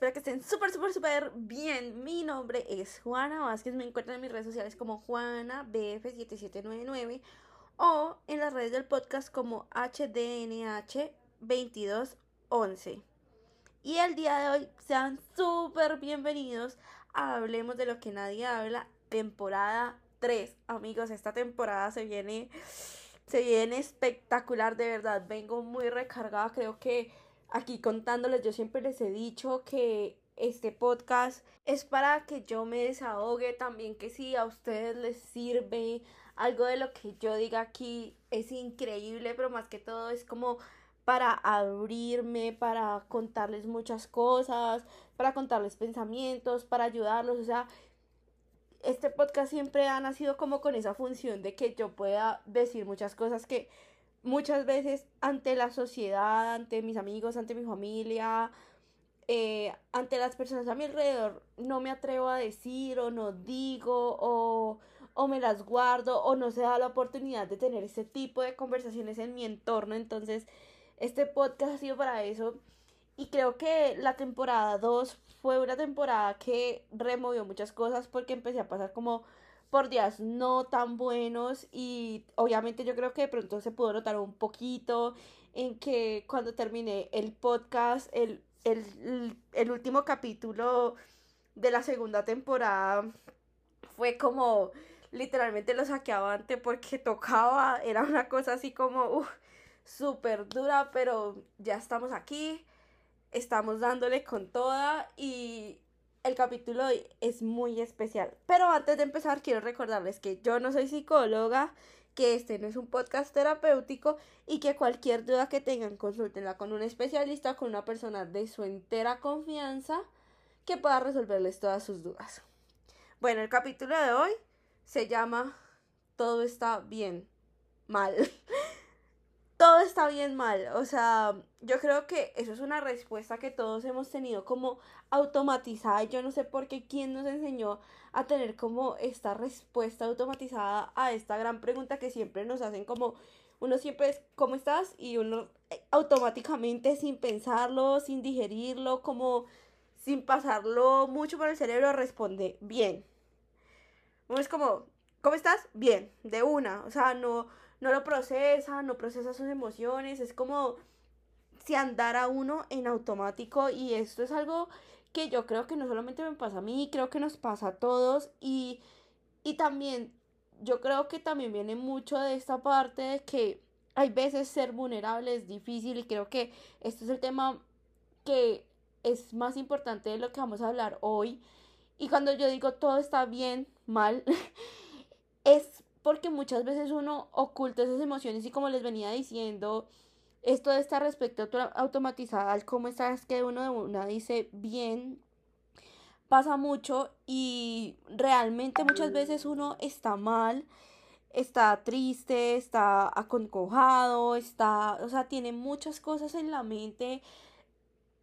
espero que estén súper, súper, súper bien. Mi nombre es Juana Vázquez, me encuentran en mis redes sociales como JuanaBF7799 o en las redes del podcast como HDNH2211. Y el día de hoy sean súper bienvenidos a Hablemos de lo que nadie habla, temporada 3. Amigos, esta temporada se viene, se viene espectacular, de verdad. Vengo muy recargada, creo que aquí contándoles, yo siempre les he dicho que este podcast es para que yo me desahogue también, que si a ustedes les sirve algo de lo que yo diga aquí es increíble, pero más que todo es como para abrirme, para contarles muchas cosas, para contarles pensamientos, para ayudarlos, o sea, este podcast siempre ha nacido como con esa función de que yo pueda decir muchas cosas que muchas veces ante la sociedad, ante mis amigos, ante mi familia, eh, ante las personas a mi alrededor, no me atrevo a decir o no digo o, o me las guardo o no se da la oportunidad de tener este tipo de conversaciones en mi entorno. Entonces, este podcast ha sido para eso. Y creo que la temporada 2 fue una temporada que removió muchas cosas porque empecé a pasar como por días no tan buenos y obviamente yo creo que de pronto se pudo notar un poquito en que cuando terminé el podcast, el, el, último capítulo de la segunda temporada fue como literalmente lo saqué avante porque tocaba, era una cosa así como súper dura, pero ya estamos aquí, estamos dándole con toda y el capítulo hoy es muy especial. Pero antes de empezar, quiero recordarles que yo no soy psicóloga, que este no es un podcast terapéutico y que cualquier duda que tengan, consúltenla con un especialista, con una persona de su entera confianza que pueda resolverles todas sus dudas. Bueno, el capítulo de hoy se llama Todo está bien, mal. todo está bien mal. O sea, yo creo que eso es una respuesta que todos hemos tenido como automatizada. Yo no sé por qué quién nos enseñó a tener como esta respuesta automatizada a esta gran pregunta que siempre nos hacen como uno siempre es ¿cómo estás? y uno eh, automáticamente sin pensarlo, sin digerirlo, como sin pasarlo mucho por el cerebro responde bien. Uno es como ¿cómo estás? Bien, de una, o sea, no no lo procesa, no procesa sus emociones, es como si andara uno en automático y esto es algo que yo creo que no solamente me pasa a mí, creo que nos pasa a todos y, y también yo creo que también viene mucho de esta parte de que hay veces ser vulnerable es difícil y creo que este es el tema que es más importante de lo que vamos a hablar hoy. Y cuando yo digo todo está bien, mal, es porque muchas veces uno oculta esas emociones y como les venía diciendo, esto de esta respuesta automatizada al cómo estás que uno de una dice bien pasa mucho y realmente muchas veces uno está mal, está triste, está aconcojado, está, o sea, tiene muchas cosas en la mente,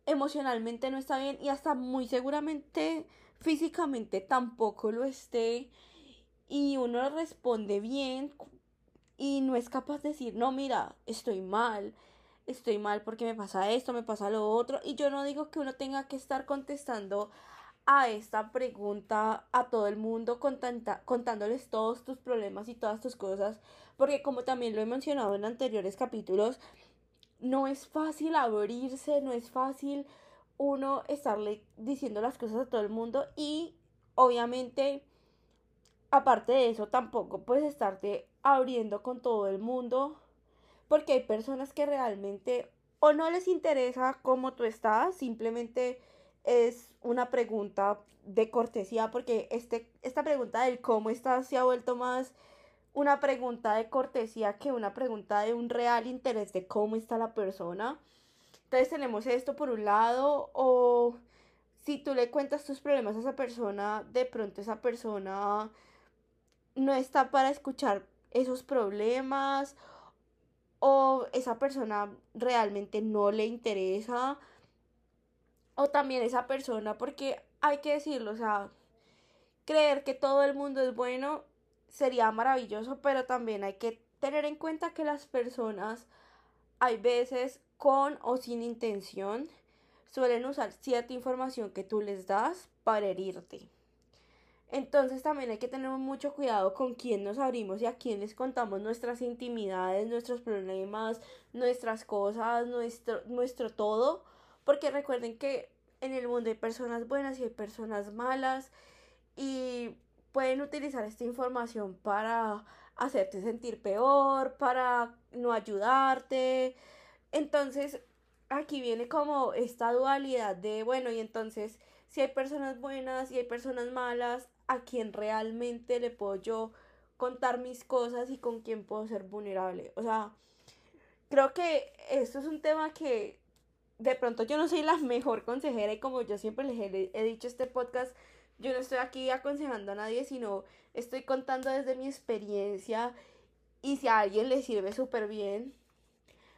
emocionalmente no está bien y hasta muy seguramente físicamente tampoco lo esté y uno responde bien y no es capaz de decir, no, mira, estoy mal, estoy mal porque me pasa esto, me pasa lo otro. Y yo no digo que uno tenga que estar contestando a esta pregunta a todo el mundo contándoles todos tus problemas y todas tus cosas, porque como también lo he mencionado en anteriores capítulos, no es fácil abrirse, no es fácil uno estarle diciendo las cosas a todo el mundo y obviamente aparte de eso, tampoco puedes estarte abriendo con todo el mundo porque hay personas que realmente o no les interesa cómo tú estás, simplemente es una pregunta de cortesía porque este, esta pregunta del cómo estás se ha vuelto más una pregunta de cortesía que una pregunta de un real interés de cómo está la persona. Entonces tenemos esto por un lado o si tú le cuentas tus problemas a esa persona, de pronto esa persona no está para escuchar esos problemas o esa persona realmente no le interesa o también esa persona porque hay que decirlo, o sea, creer que todo el mundo es bueno sería maravilloso, pero también hay que tener en cuenta que las personas hay veces con o sin intención suelen usar cierta información que tú les das para herirte. Entonces también hay que tener mucho cuidado con quién nos abrimos y a quién les contamos nuestras intimidades, nuestros problemas, nuestras cosas, nuestro, nuestro todo. Porque recuerden que en el mundo hay personas buenas y hay personas malas y pueden utilizar esta información para hacerte sentir peor, para no ayudarte. Entonces aquí viene como esta dualidad de, bueno, y entonces si hay personas buenas y hay personas malas, a quién realmente le puedo yo contar mis cosas y con quién puedo ser vulnerable. O sea, creo que esto es un tema que de pronto yo no soy la mejor consejera y como yo siempre les he, he dicho este podcast, yo no estoy aquí aconsejando a nadie, sino estoy contando desde mi experiencia y si a alguien le sirve súper bien.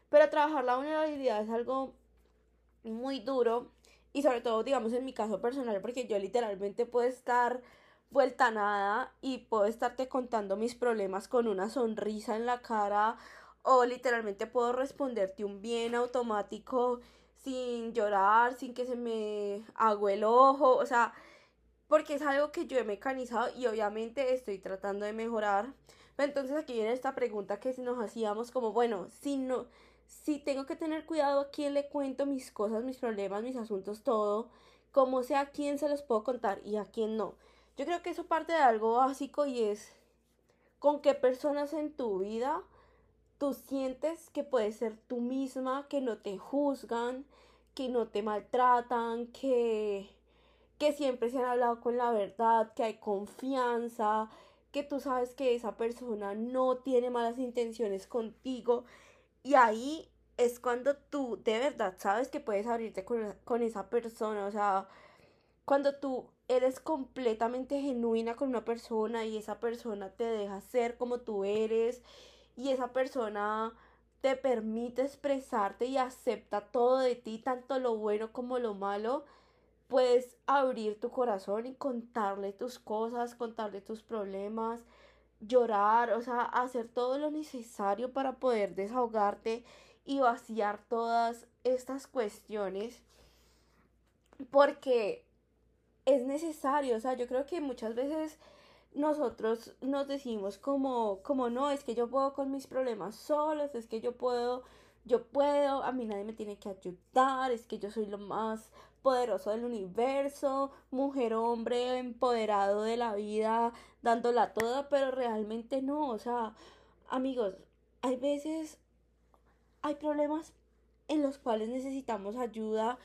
Pero trabajar la vulnerabilidad es algo muy duro y sobre todo, digamos, en mi caso personal, porque yo literalmente puedo estar vuelta a nada y puedo estarte contando mis problemas con una sonrisa en la cara o literalmente puedo responderte un bien automático sin llorar, sin que se me haga el ojo, o sea, porque es algo que yo he mecanizado y obviamente estoy tratando de mejorar. Entonces aquí viene esta pregunta que nos hacíamos como, bueno, si no, si tengo que tener cuidado a quién le cuento mis cosas, mis problemas, mis asuntos, todo, como sea a quién se los puedo contar y a quién no. Yo creo que eso parte de algo básico y es con qué personas en tu vida tú sientes que puedes ser tú misma, que no te juzgan, que no te maltratan, que, que siempre se han hablado con la verdad, que hay confianza, que tú sabes que esa persona no tiene malas intenciones contigo. Y ahí es cuando tú de verdad sabes que puedes abrirte con, con esa persona. O sea, cuando tú eres completamente genuina con una persona y esa persona te deja ser como tú eres y esa persona te permite expresarte y acepta todo de ti, tanto lo bueno como lo malo, puedes abrir tu corazón y contarle tus cosas, contarle tus problemas, llorar, o sea, hacer todo lo necesario para poder desahogarte y vaciar todas estas cuestiones. Porque es necesario, o sea, yo creo que muchas veces nosotros nos decimos como, como no, es que yo puedo con mis problemas solos, es que yo puedo, yo puedo, a mí nadie me tiene que ayudar, es que yo soy lo más poderoso del universo, mujer, hombre, empoderado de la vida, dándola toda, pero realmente no, o sea, amigos, hay veces, hay problemas en los cuales necesitamos ayuda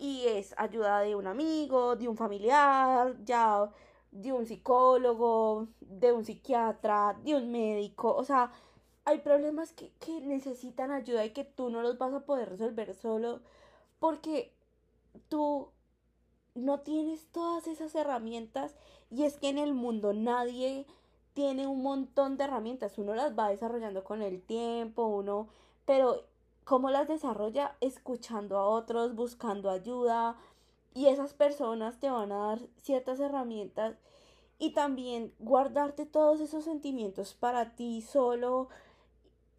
y es ayuda de un amigo, de un familiar, ya de un psicólogo, de un psiquiatra, de un médico, o sea, hay problemas que, que necesitan ayuda y que tú no los vas a poder resolver solo porque tú no tienes todas esas herramientas y es que en el mundo nadie tiene un montón de herramientas, uno las va desarrollando con el tiempo, uno, pero cómo las desarrolla escuchando a otros, buscando ayuda y esas personas te van a dar ciertas herramientas y también guardarte todos esos sentimientos para ti solo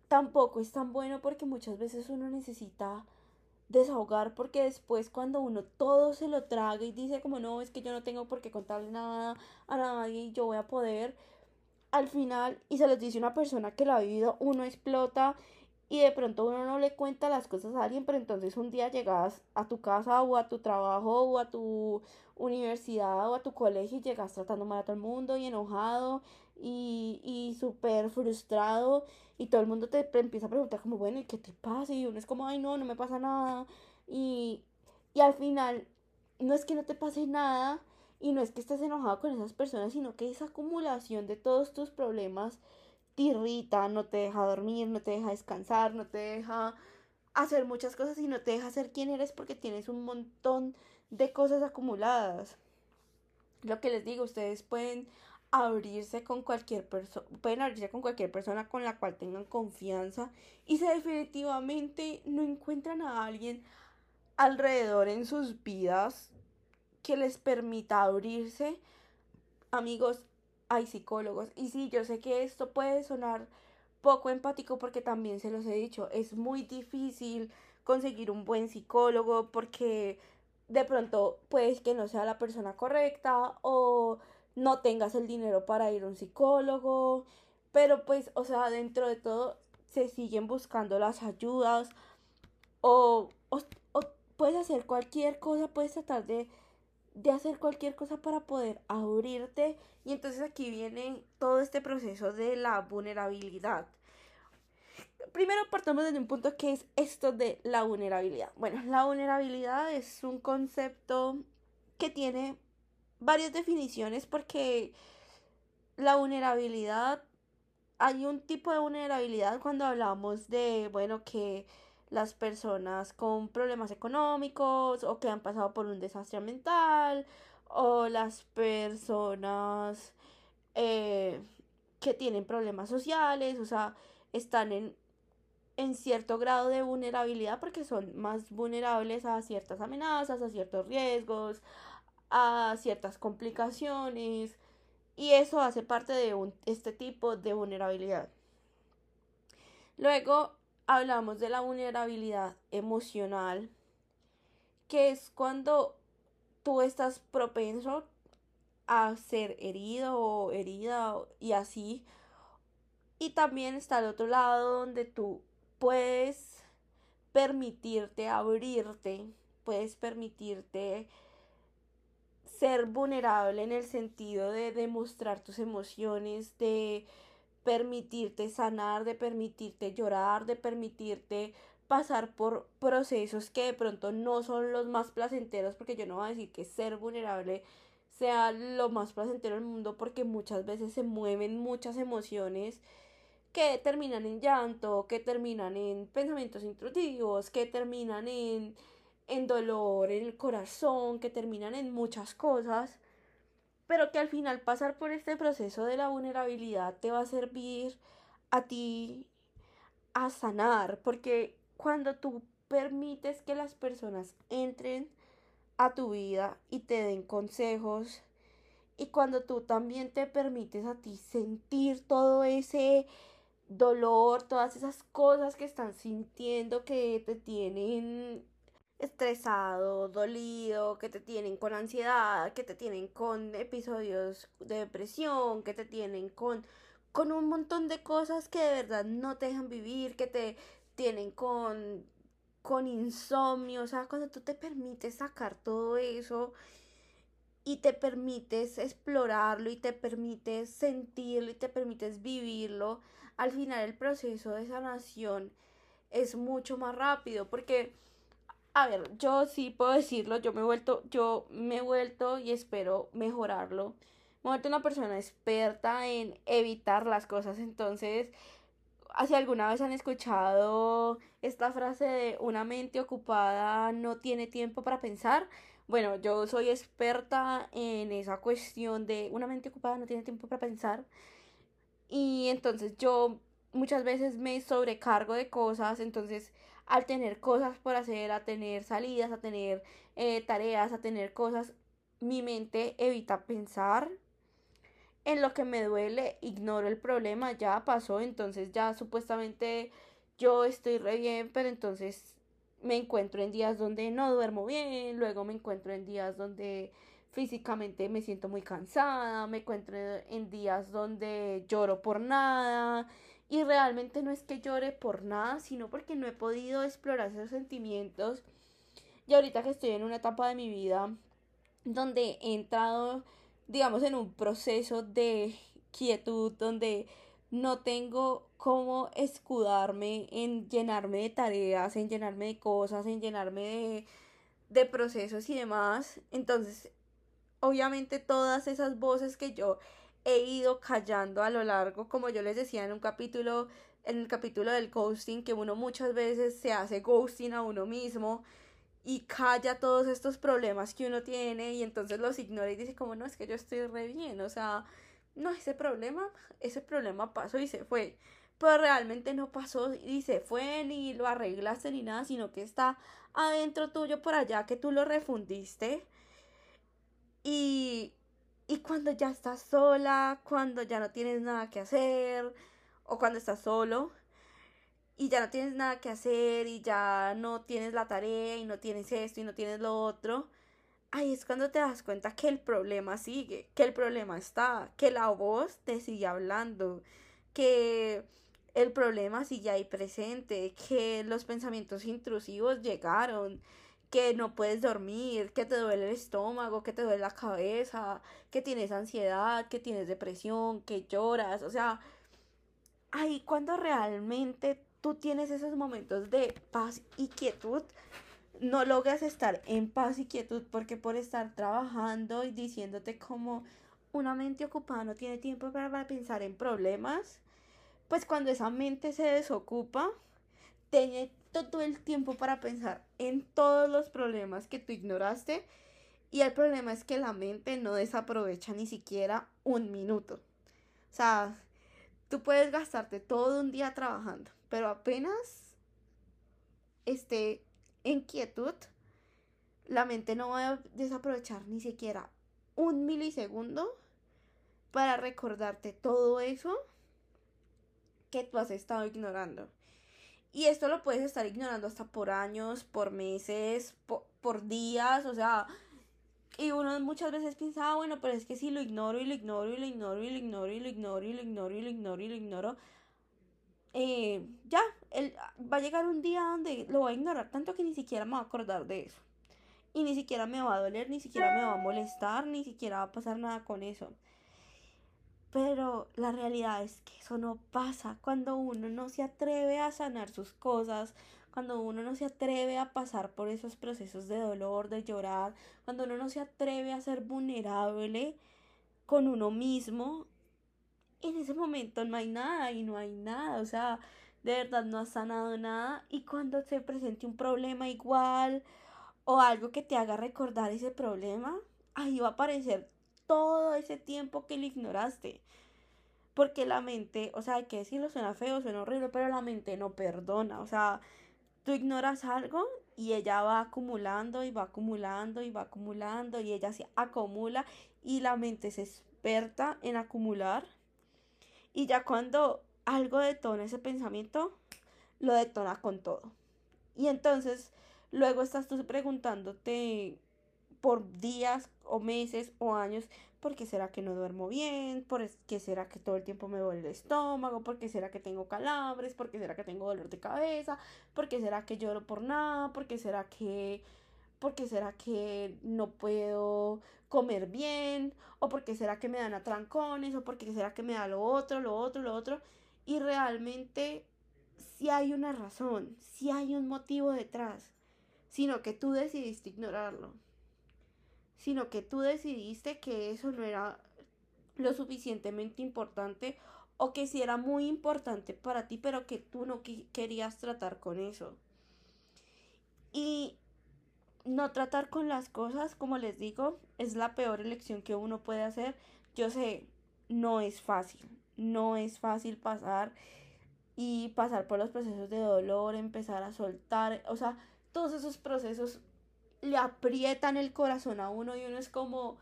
tampoco es tan bueno porque muchas veces uno necesita desahogar porque después cuando uno todo se lo traga y dice como no, es que yo no tengo por qué contarle nada a nadie y yo voy a poder, al final, y se los dice una persona que lo ha vivido, uno explota y de pronto uno no le cuenta las cosas a alguien, pero entonces un día llegas a tu casa o a tu trabajo o a tu universidad o a tu colegio y llegas tratando mal a todo el mundo y enojado y, y súper frustrado y todo el mundo te empieza a preguntar como, bueno, ¿y qué te pasa? Y uno es como, ay, no, no me pasa nada. Y, y al final, no es que no te pase nada y no es que estés enojado con esas personas, sino que esa acumulación de todos tus problemas te irrita, no te deja dormir, no te deja descansar, no te deja hacer muchas cosas y no te deja ser quien eres porque tienes un montón de cosas acumuladas. Lo que les digo, ustedes pueden abrirse con cualquier persona, pueden abrirse con cualquier persona con la cual tengan confianza y si definitivamente no encuentran a alguien alrededor en sus vidas que les permita abrirse, amigos, hay psicólogos. Y sí, yo sé que esto puede sonar poco empático porque también se los he dicho, es muy difícil conseguir un buen psicólogo porque de pronto puedes que no sea la persona correcta o no tengas el dinero para ir a un psicólogo, pero pues, o sea, dentro de todo se siguen buscando las ayudas o, o, puedes hacer cualquier cosa, puedes tratar de, de hacer cualquier cosa para poder abrirte y entonces aquí viene todo este proceso de la vulnerabilidad primero partamos desde un punto que es esto de la vulnerabilidad. Bueno, la vulnerabilidad es un concepto que tiene varias definiciones porque la vulnerabilidad, hay un tipo de vulnerabilidad cuando hablamos de, bueno, que las personas con problemas económicos o que han pasado por un desastre mental o las personas eh, que tienen problemas sociales, o sea, están en en cierto grado de vulnerabilidad porque son más vulnerables a ciertas amenazas, a ciertos riesgos, a ciertas complicaciones y eso hace parte de un, este tipo de vulnerabilidad. Luego hablamos de la vulnerabilidad emocional, que es cuando tú estás propenso a ser herido o herida y así. Y también está el otro lado donde tú puedes permitirte abrirte, puedes permitirte ser vulnerable en el sentido de demostrar tus emociones, de permitirte sanar, de permitirte llorar, de permitirte pasar por procesos que de pronto no son los más placenteros, porque yo no voy a decir que ser vulnerable sea lo más placentero del mundo, porque muchas veces se mueven muchas emociones que terminan en llanto, que terminan en pensamientos intrusivos, que terminan en, en dolor en el corazón, que terminan en muchas cosas, pero que al final pasar por este proceso de la vulnerabilidad te va a servir a ti a sanar, porque cuando tú permites que las personas entren a tu vida y te den consejos, y cuando tú también te permites a ti sentir todo ese dolor, todas esas cosas que están sintiendo que te tienen estresado, dolido, que te tienen con ansiedad, que te tienen con episodios de depresión, que te tienen con con un montón de cosas que de verdad no te dejan vivir, que te tienen con con insomnio, o sea, cuando tú te permites sacar todo eso y te permites explorarlo y te permites sentirlo y te permites vivirlo, al final el proceso de sanación es mucho más rápido porque a ver, yo sí puedo decirlo, yo me he vuelto, yo me he vuelto y espero mejorarlo. Me he vuelto una persona experta en evitar las cosas, entonces, si alguna vez han escuchado esta frase de una mente ocupada no tiene tiempo para pensar, bueno, yo soy experta en esa cuestión de una mente ocupada no tiene tiempo para pensar. Y entonces yo muchas veces me sobrecargo de cosas, entonces al tener cosas por hacer, a tener salidas, a tener eh, tareas, a tener cosas, mi mente evita pensar en lo que me duele, ignoro el problema, ya pasó, entonces ya supuestamente yo estoy re bien, pero entonces me encuentro en días donde no duermo bien, luego me encuentro en días donde físicamente me siento muy cansada, me encuentro en días donde lloro por nada y realmente no es que llore por nada, sino porque no he podido explorar esos sentimientos y ahorita que estoy en una etapa de mi vida donde he entrado, digamos, en un proceso de quietud, donde no tengo cómo escudarme en llenarme de tareas, en llenarme de cosas, en llenarme de, de procesos y demás. Entonces obviamente todas esas voces que yo he ido callando a lo largo, como yo les decía en un capítulo, en el capítulo del ghosting, que uno muchas veces se hace ghosting a uno mismo y calla todos estos problemas que uno tiene y entonces los ignora y dice como no, es que yo estoy re bien, o sea, no, ese problema, ese problema pasó y se fue. Pero realmente no pasó y se fue ni lo arreglaste ni nada, sino que está adentro tuyo por allá que tú lo refundiste y, y cuando ya estás sola, cuando ya no tienes nada que hacer, o cuando estás solo, y ya no tienes nada que hacer y ya no tienes la tarea y no tienes esto y no tienes lo otro, ahí es cuando te das cuenta que el problema sigue, que el problema está, que la voz te sigue hablando, que el problema sigue ahí presente, que los pensamientos intrusivos llegaron, que no puedes dormir, que te duele el estómago, que te duele la cabeza, que tienes ansiedad, que tienes depresión, que lloras, o sea, ahí cuando realmente tú tienes esos momentos de paz y quietud, no logras estar en paz y quietud porque por estar trabajando y diciéndote como una mente ocupada no tiene tiempo para pensar en problemas, pues cuando esa mente se desocupa, tiene todo el tiempo para pensar en todos los problemas que tú ignoraste y el problema es que la mente no desaprovecha ni siquiera un minuto. O sea, tú puedes gastarte todo un día trabajando, pero apenas esté en quietud, la mente no va a desaprovechar ni siquiera un milisegundo para recordarte todo eso que tú has estado ignorando. Y esto lo puedes estar ignorando hasta por años, por meses, por, días, o sea, y uno muchas veces piensa, ah, bueno, pero es que si lo ignoro y lo ignoro y lo ignoro y lo ignoro y lo ignoro y lo ignoro y lo ignoro y lo ignoro, eh, ya, él, va a llegar un día donde lo voy a ignorar tanto que ni siquiera me va a acordar de eso. Y ni siquiera me va a doler, ni siquiera me va a molestar, ni siquiera va a pasar nada con eso. Pero la realidad es que eso no pasa. Cuando uno no se atreve a sanar sus cosas, cuando uno no se atreve a pasar por esos procesos de dolor, de llorar, cuando uno no se atreve a ser vulnerable con uno mismo, en ese momento no hay nada y no hay nada, o sea, de verdad no has sanado nada. Y cuando se presente un problema igual o algo que te haga recordar ese problema, ahí va a aparecer todo ese tiempo que le ignoraste. Porque la mente, o sea, hay que decirlo, suena feo, suena horrible, pero la mente no perdona. O sea, tú ignoras algo y ella va acumulando y va acumulando y va acumulando y ella se acumula y la mente se experta en acumular. Y ya cuando algo detona ese pensamiento, lo detona con todo. Y entonces luego estás tú preguntándote por días o meses o años, ¿por qué será que no duermo bien? ¿Por qué será que todo el tiempo me duele el estómago? ¿Por qué será que tengo calambres? ¿Por qué será que tengo dolor de cabeza? ¿Por qué será que lloro por nada? ¿Por qué será que ¿por qué será que no puedo comer bien? ¿O por qué será que me dan atrancones? ¿O por qué será que me da lo otro, lo otro, lo otro? Y realmente si hay una razón, si hay un motivo detrás, sino que tú decidiste ignorarlo sino que tú decidiste que eso no era lo suficientemente importante o que sí era muy importante para ti, pero que tú no querías tratar con eso. Y no tratar con las cosas, como les digo, es la peor elección que uno puede hacer. Yo sé, no es fácil, no es fácil pasar y pasar por los procesos de dolor, empezar a soltar, o sea, todos esos procesos le aprietan el corazón a uno y uno es como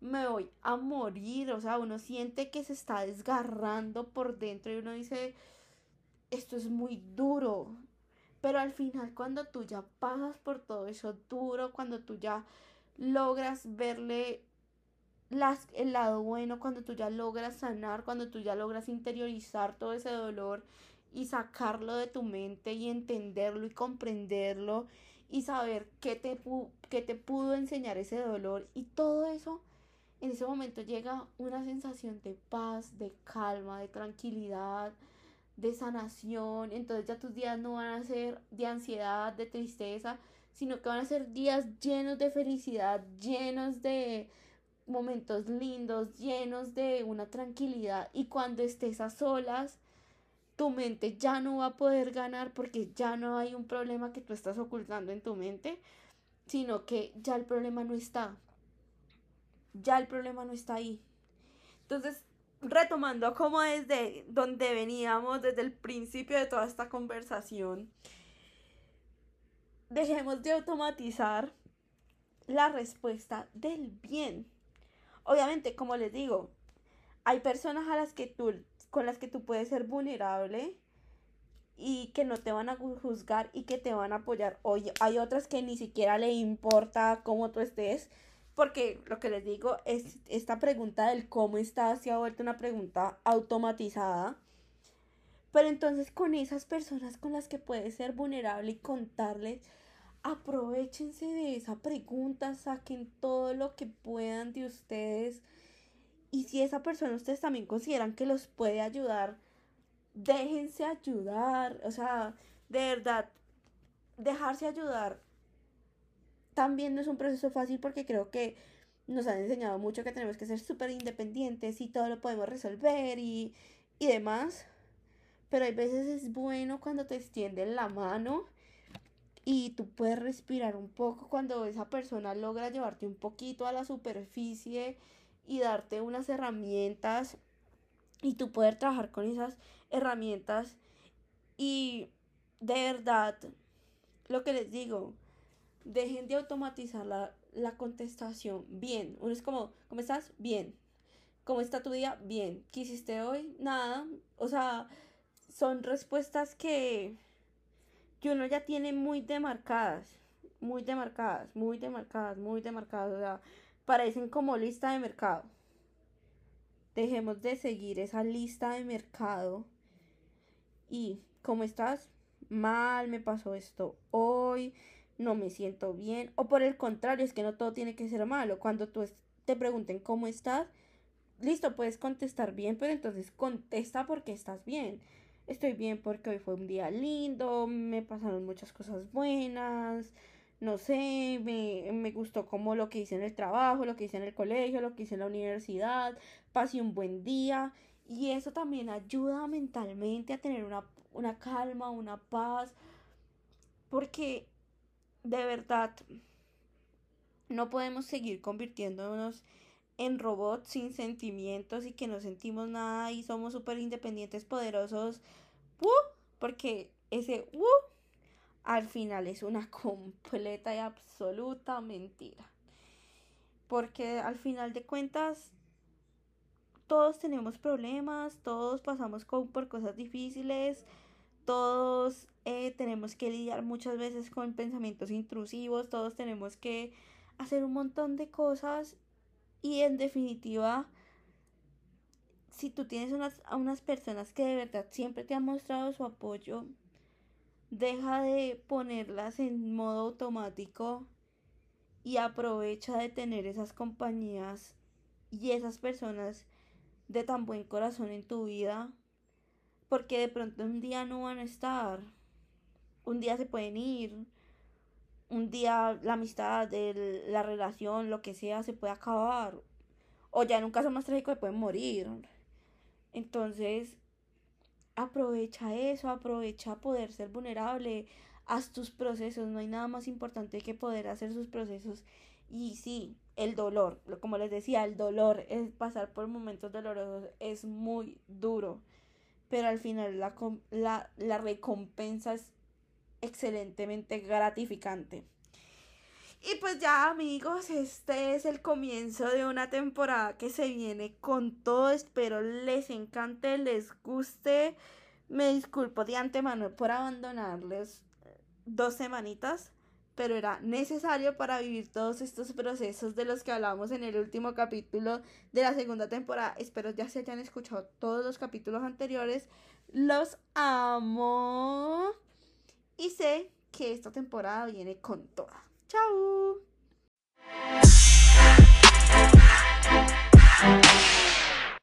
me voy a morir, o sea, uno siente que se está desgarrando por dentro y uno dice, esto es muy duro, pero al final cuando tú ya pasas por todo eso duro, cuando tú ya logras verle las, el lado bueno, cuando tú ya logras sanar, cuando tú ya logras interiorizar todo ese dolor y sacarlo de tu mente y entenderlo y comprenderlo y saber qué te, qué te pudo enseñar ese dolor y todo eso, en ese momento llega una sensación de paz, de calma, de tranquilidad, de sanación. Entonces ya tus días no van a ser de ansiedad, de tristeza, sino que van a ser días llenos de felicidad, llenos de momentos lindos, llenos de una tranquilidad. Y cuando estés a solas, tu mente ya no va a poder ganar porque ya no hay un problema que tú estás ocultando en tu mente, sino que ya el problema no está. Ya el problema no está ahí. Entonces, retomando como desde donde veníamos, desde el principio de toda esta conversación, dejemos de automatizar la respuesta del bien. Obviamente, como les digo, hay personas a las que tú con las que tú puedes ser vulnerable y que no te van a juzgar y que te van a apoyar. Oye, hay otras que ni siquiera le importa cómo tú estés, porque lo que les digo es esta pregunta del cómo estás se ha vuelto una pregunta automatizada. Pero entonces con esas personas con las que puedes ser vulnerable y contarles, aprovechense de esa pregunta, saquen todo lo que puedan de ustedes. Y si esa persona ustedes también consideran que los puede ayudar, déjense ayudar, o sea, de verdad, dejarse ayudar también no es un proceso fácil porque creo que nos han enseñado mucho que tenemos que ser súper independientes y todo lo podemos resolver y, y demás. Pero hay veces es bueno cuando te extienden la mano y tú puedes respirar un poco cuando esa persona logra llevarte un poquito a la superficie y darte unas herramientas y tú poder trabajar con esas herramientas y de verdad lo que les digo dejen de automatizar la, la contestación bien uno es como ¿cómo estás? bien ¿cómo está tu día? bien ¿qué hiciste hoy? nada o sea son respuestas que, que uno ya tiene muy demarcadas muy demarcadas muy demarcadas muy demarcadas o sea parecen como lista de mercado Dejemos de seguir esa lista de mercado. Y, ¿cómo estás? Mal, me pasó esto hoy, no me siento bien. O por el contrario, es que no todo tiene que ser malo. Cuando tú te pregunten cómo estás, listo, puedes contestar bien, pero entonces contesta porque estás bien. Estoy bien porque hoy fue un día lindo, me pasaron muchas cosas buenas, no sé, me, me, gustó como lo que hice en el trabajo, lo que hice en el colegio, lo que hice en la universidad, pasé un buen día y eso también ayuda mentalmente a tener una, una calma, una paz, porque de verdad no podemos seguir convirtiéndonos en robots sin sentimientos y que no sentimos nada y somos súper independientes, poderosos, porque ese al final es una completa y absoluta mentira. Porque al final de cuentas, todos tenemos problemas, todos pasamos por cosas difíciles, todos eh, tenemos que lidiar muchas veces con pensamientos intrusivos, todos tenemos que hacer un montón de cosas y en definitiva, si tú tienes unas, a unas personas que de verdad siempre te han mostrado su apoyo, deja de ponerlas en modo automático y aprovecha de tener esas compañías y esas personas de tan buen corazón en tu vida porque de pronto un día no van a estar. Un día se pueden ir un día la amistad la relación lo que sea se puede acabar o ya en un caso más trágico se pueden morir. Entonces aprovecha eso, aprovecha poder ser vulnerable, haz tus procesos, no hay nada más importante que poder hacer sus procesos. Y sí, el dolor, como les decía, el dolor, es pasar por momentos dolorosos es muy duro, pero al final la, la, la recompensa es excelentemente gratificante. Y pues ya amigos, este es el comienzo de una temporada que se viene con todo. Espero les encante, les guste. Me disculpo de antemano por abandonarles dos semanitas, pero era necesario para vivir todos estos procesos de los que hablamos en el último capítulo de la segunda temporada. Espero ya se hayan escuchado todos los capítulos anteriores. Los amo. Y sé que esta temporada viene con toda. Tchau!